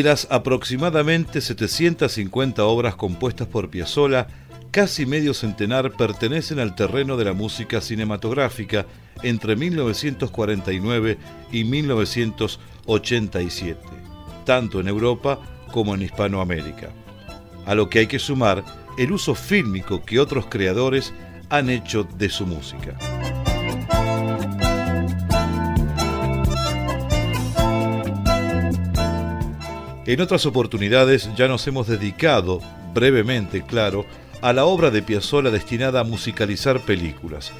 De las aproximadamente 750 obras compuestas por Piazzolla, casi medio centenar pertenecen al terreno de la música cinematográfica entre 1949 y 1987, tanto en Europa como en Hispanoamérica. A lo que hay que sumar el uso fílmico que otros creadores han hecho de su música. En otras oportunidades ya nos hemos dedicado, brevemente, claro, a la obra de Piazzolla destinada a musicalizar películas.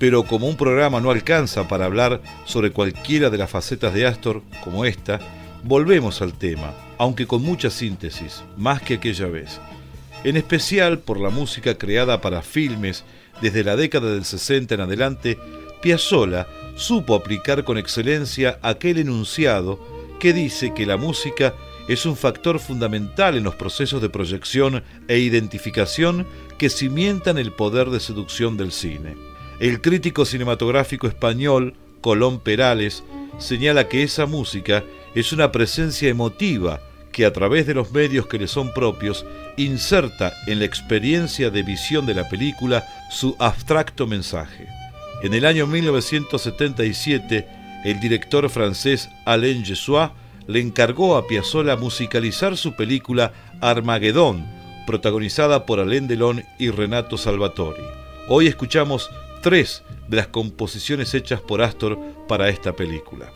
Pero como un programa no alcanza para hablar sobre cualquiera de las facetas de Astor, como esta, volvemos al tema, aunque con mucha síntesis, más que aquella vez. En especial por la música creada para filmes desde la década del 60 en adelante, Piazzolla supo aplicar con excelencia aquel enunciado que dice que la música es un factor fundamental en los procesos de proyección e identificación que cimientan el poder de seducción del cine. El crítico cinematográfico español, Colón Perales, señala que esa música es una presencia emotiva que a través de los medios que le son propios inserta en la experiencia de visión de la película su abstracto mensaje. En el año 1977, el director francés Alain Jessois le encargó a Piazzolla musicalizar su película Armagedón, protagonizada por Alain Delon y Renato Salvatori. Hoy escuchamos tres de las composiciones hechas por Astor para esta película.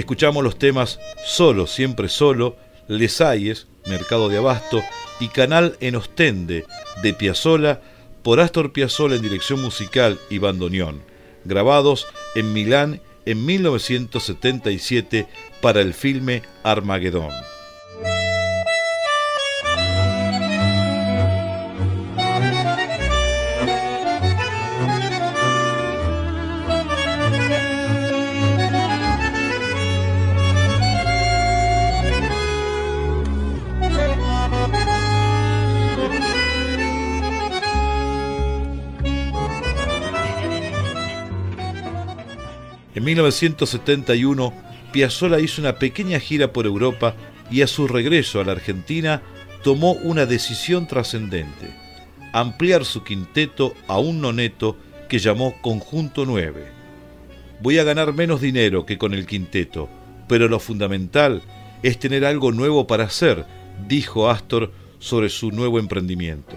Escuchamos los temas Solo, siempre solo, Les Ayes, Mercado de Abasto y Canal en Ostende de Piazzola por Astor Piazzolla en dirección musical y bandoneón, grabados en Milán en 1977 para el filme Armagedón. En 1971, Piazzolla hizo una pequeña gira por Europa y a su regreso a la Argentina tomó una decisión trascendente, ampliar su quinteto a un noneto que llamó Conjunto 9. Voy a ganar menos dinero que con el quinteto, pero lo fundamental es tener algo nuevo para hacer, dijo Astor sobre su nuevo emprendimiento.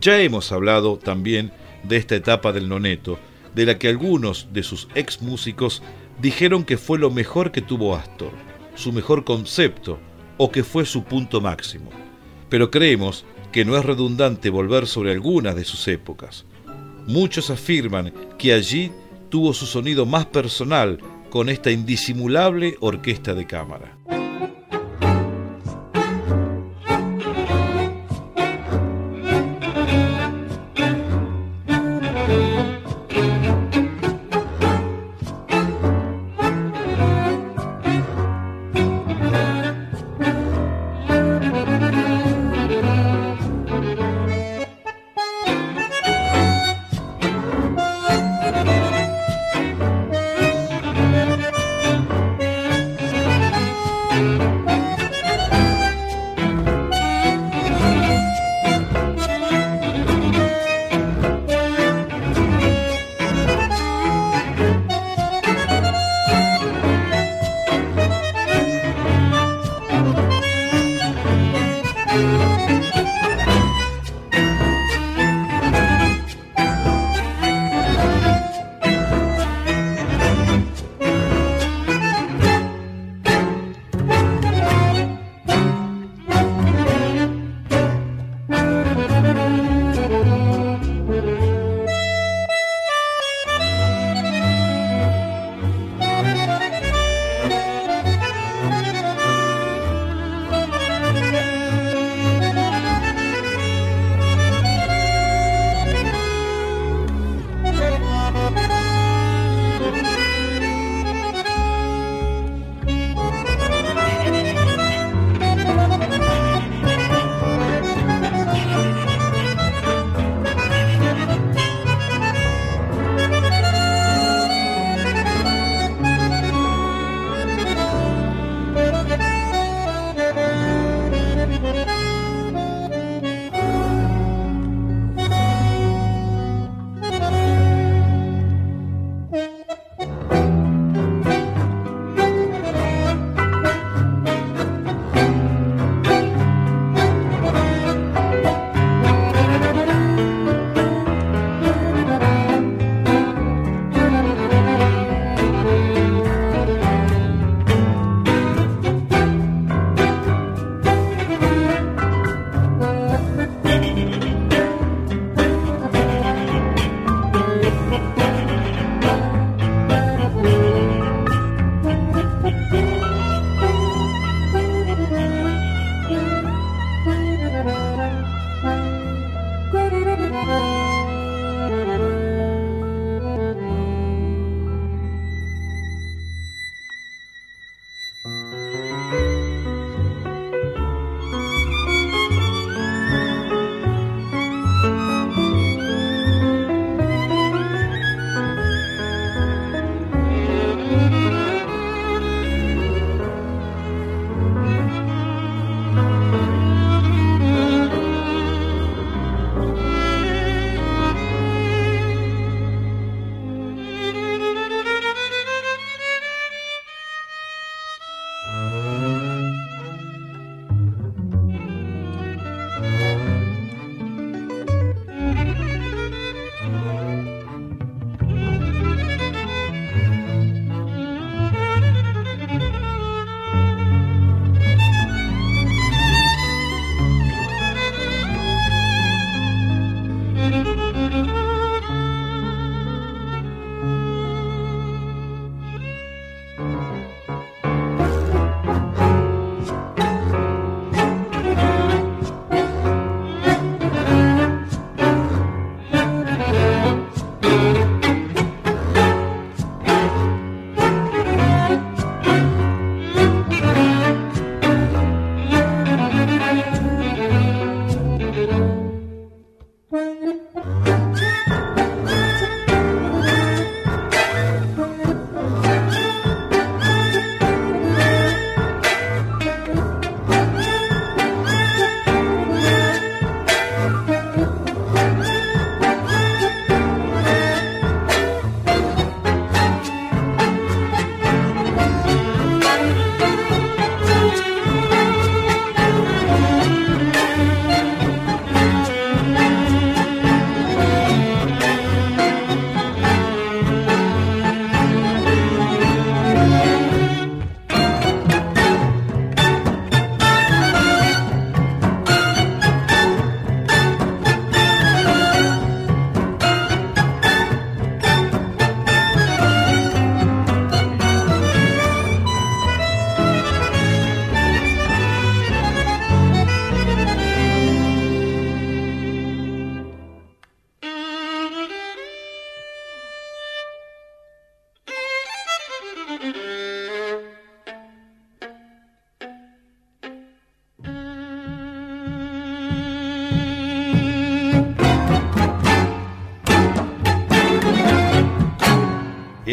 Ya hemos hablado también de esta etapa del noneto, de la que algunos de sus ex músicos dijeron que fue lo mejor que tuvo Astor, su mejor concepto o que fue su punto máximo. Pero creemos que no es redundante volver sobre algunas de sus épocas. Muchos afirman que allí tuvo su sonido más personal con esta indisimulable orquesta de cámara.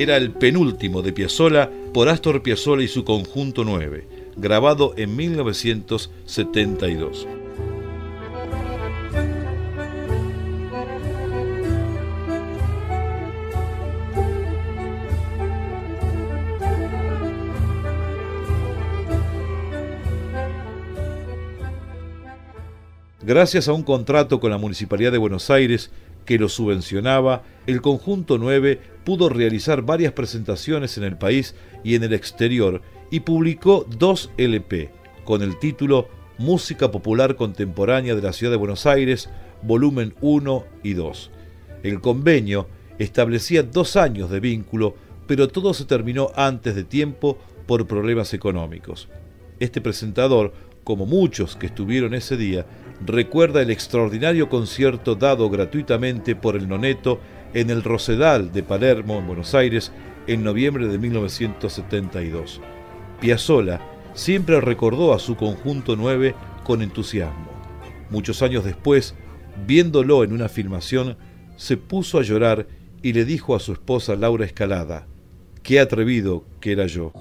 Era el penúltimo de Piazzolla por Astor Piazzolla y su conjunto 9, grabado en 1972. Gracias a un contrato con la Municipalidad de Buenos Aires que lo subvencionaba, el conjunto 9 pudo realizar varias presentaciones en el país y en el exterior y publicó dos LP con el título Música Popular Contemporánea de la Ciudad de Buenos Aires, volumen 1 y 2. El convenio establecía dos años de vínculo, pero todo se terminó antes de tiempo por problemas económicos. Este presentador, como muchos que estuvieron ese día, recuerda el extraordinario concierto dado gratuitamente por el Noneto en el Rosedal de Palermo, en Buenos Aires, en noviembre de 1972. Piazzolla siempre recordó a su conjunto 9 con entusiasmo. Muchos años después, viéndolo en una filmación, se puso a llorar y le dijo a su esposa Laura Escalada, qué atrevido que era yo.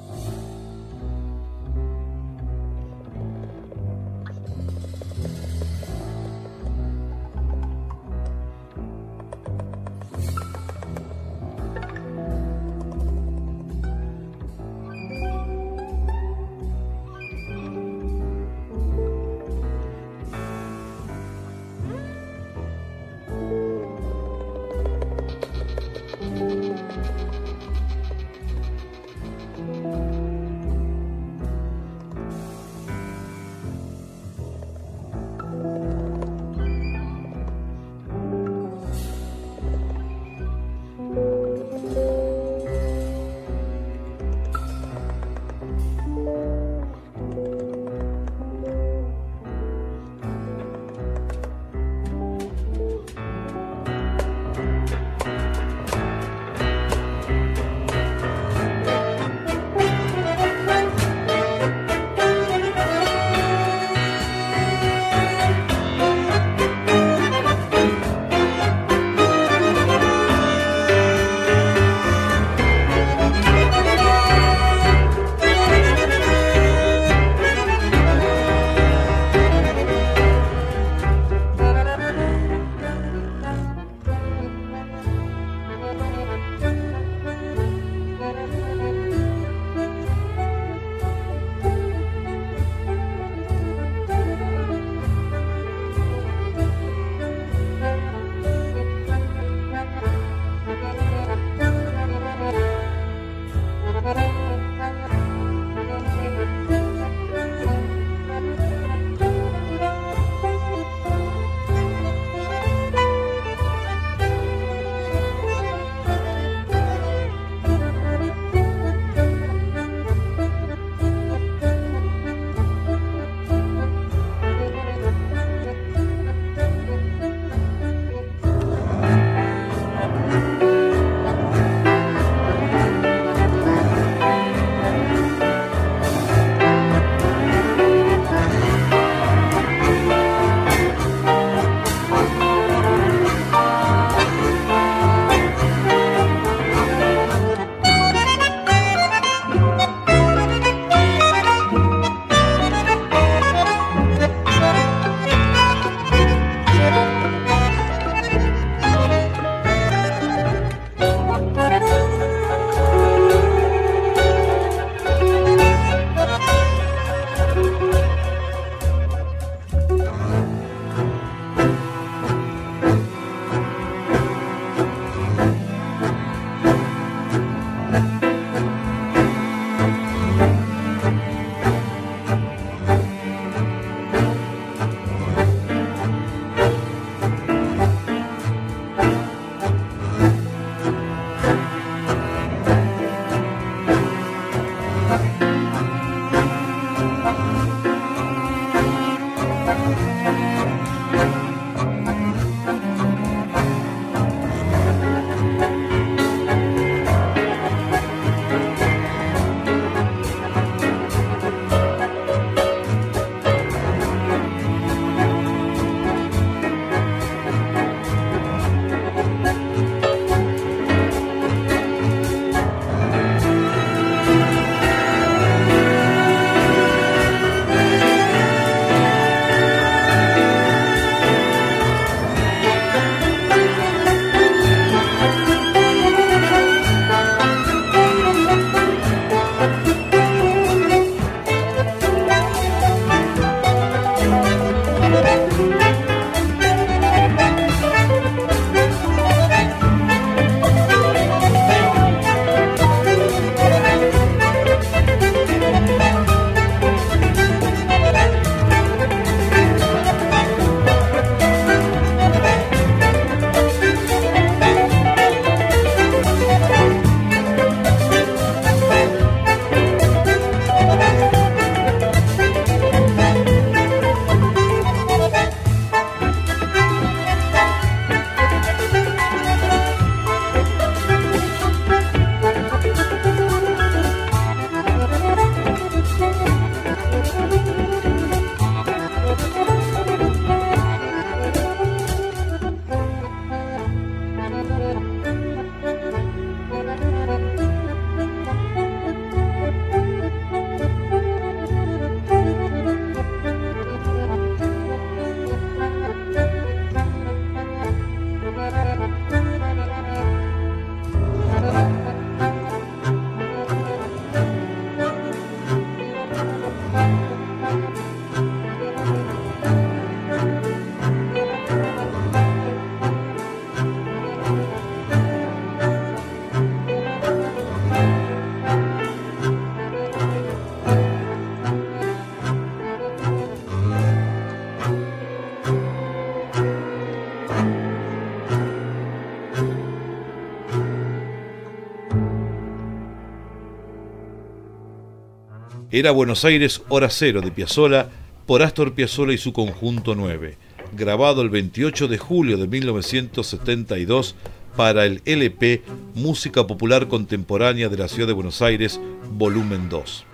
Era Buenos Aires Hora Cero de Piazzolla por Astor Piazzolla y su conjunto 9, grabado el 28 de julio de 1972 para el LP Música Popular Contemporánea de la Ciudad de Buenos Aires, volumen 2.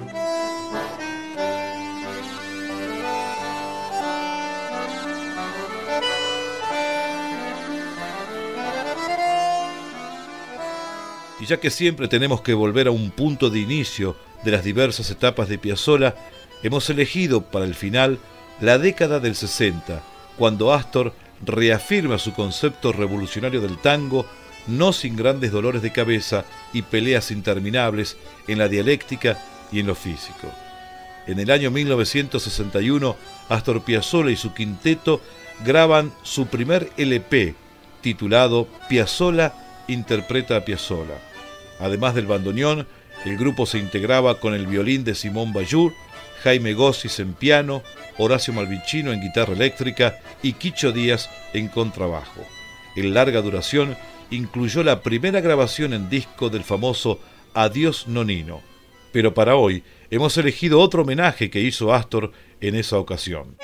Y ya que siempre tenemos que volver a un punto de inicio de las diversas etapas de Piazzolla, hemos elegido para el final la década del 60, cuando Astor reafirma su concepto revolucionario del tango, no sin grandes dolores de cabeza y peleas interminables en la dialéctica y en lo físico. En el año 1961, Astor Piazzolla y su quinteto graban su primer LP, titulado Piazzolla interpreta a Piazzolla. Además del bandoneón, el grupo se integraba con el violín de Simón Bayur, Jaime Gossis en piano, Horacio Malvicino en guitarra eléctrica y Quicho Díaz en contrabajo. En larga duración incluyó la primera grabación en disco del famoso Adiós Nonino. Pero para hoy hemos elegido otro homenaje que hizo Astor en esa ocasión.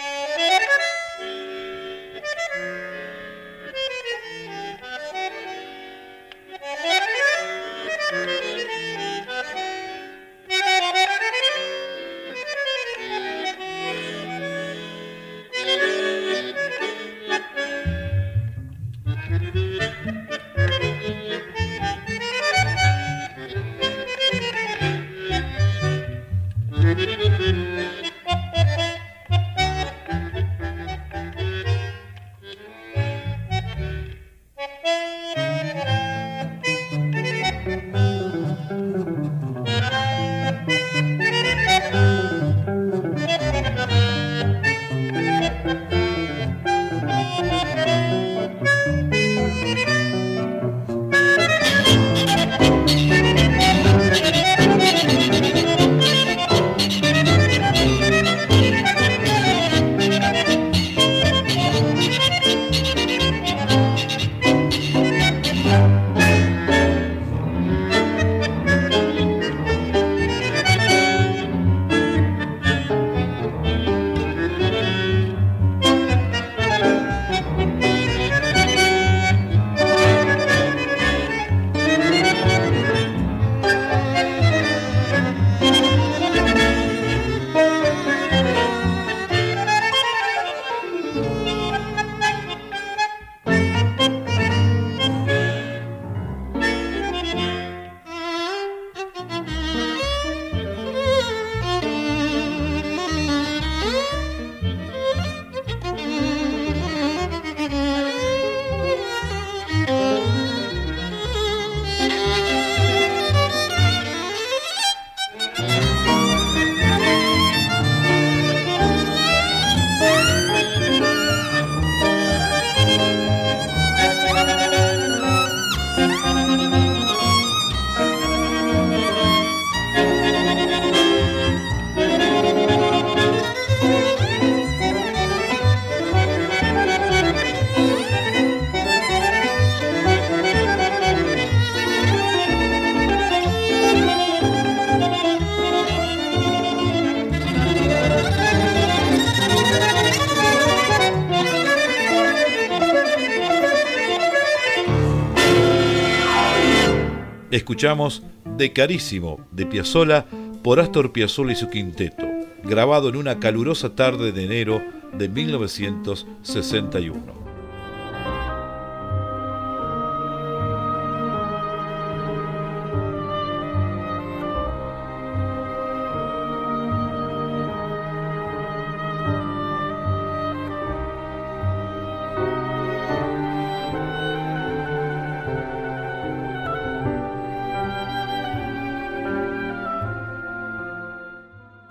Escuchamos De Carísimo de Piazzola por Astor Piazzolla y su quinteto, grabado en una calurosa tarde de enero de 1961.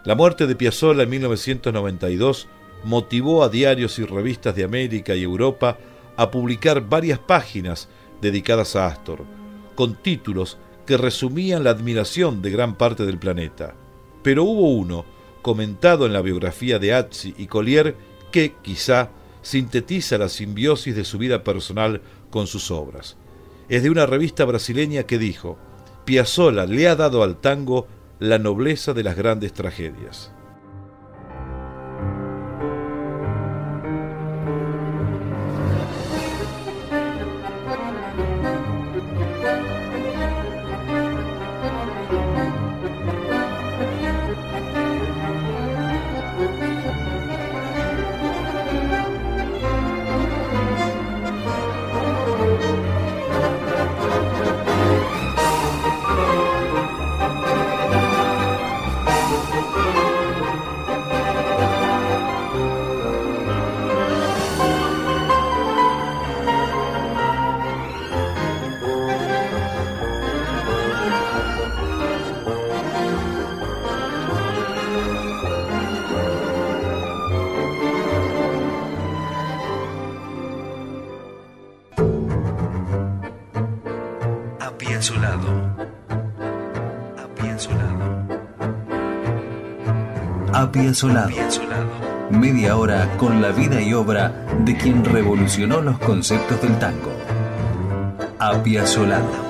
La muerte de Piazzolla en 1992 motivó a diarios y revistas de América y Europa a publicar varias páginas dedicadas a Astor, con títulos que resumían la admiración de gran parte del planeta. Pero hubo uno, comentado en la biografía de Azzi y Collier, que, quizá, sintetiza la simbiosis de su vida personal con sus obras. Es de una revista brasileña que dijo, Piazzolla le ha dado al tango la nobleza de las grandes tragedias. Solado. Media hora con la vida y obra de quien revolucionó los conceptos del tango. Apia Solado. Apia Solado.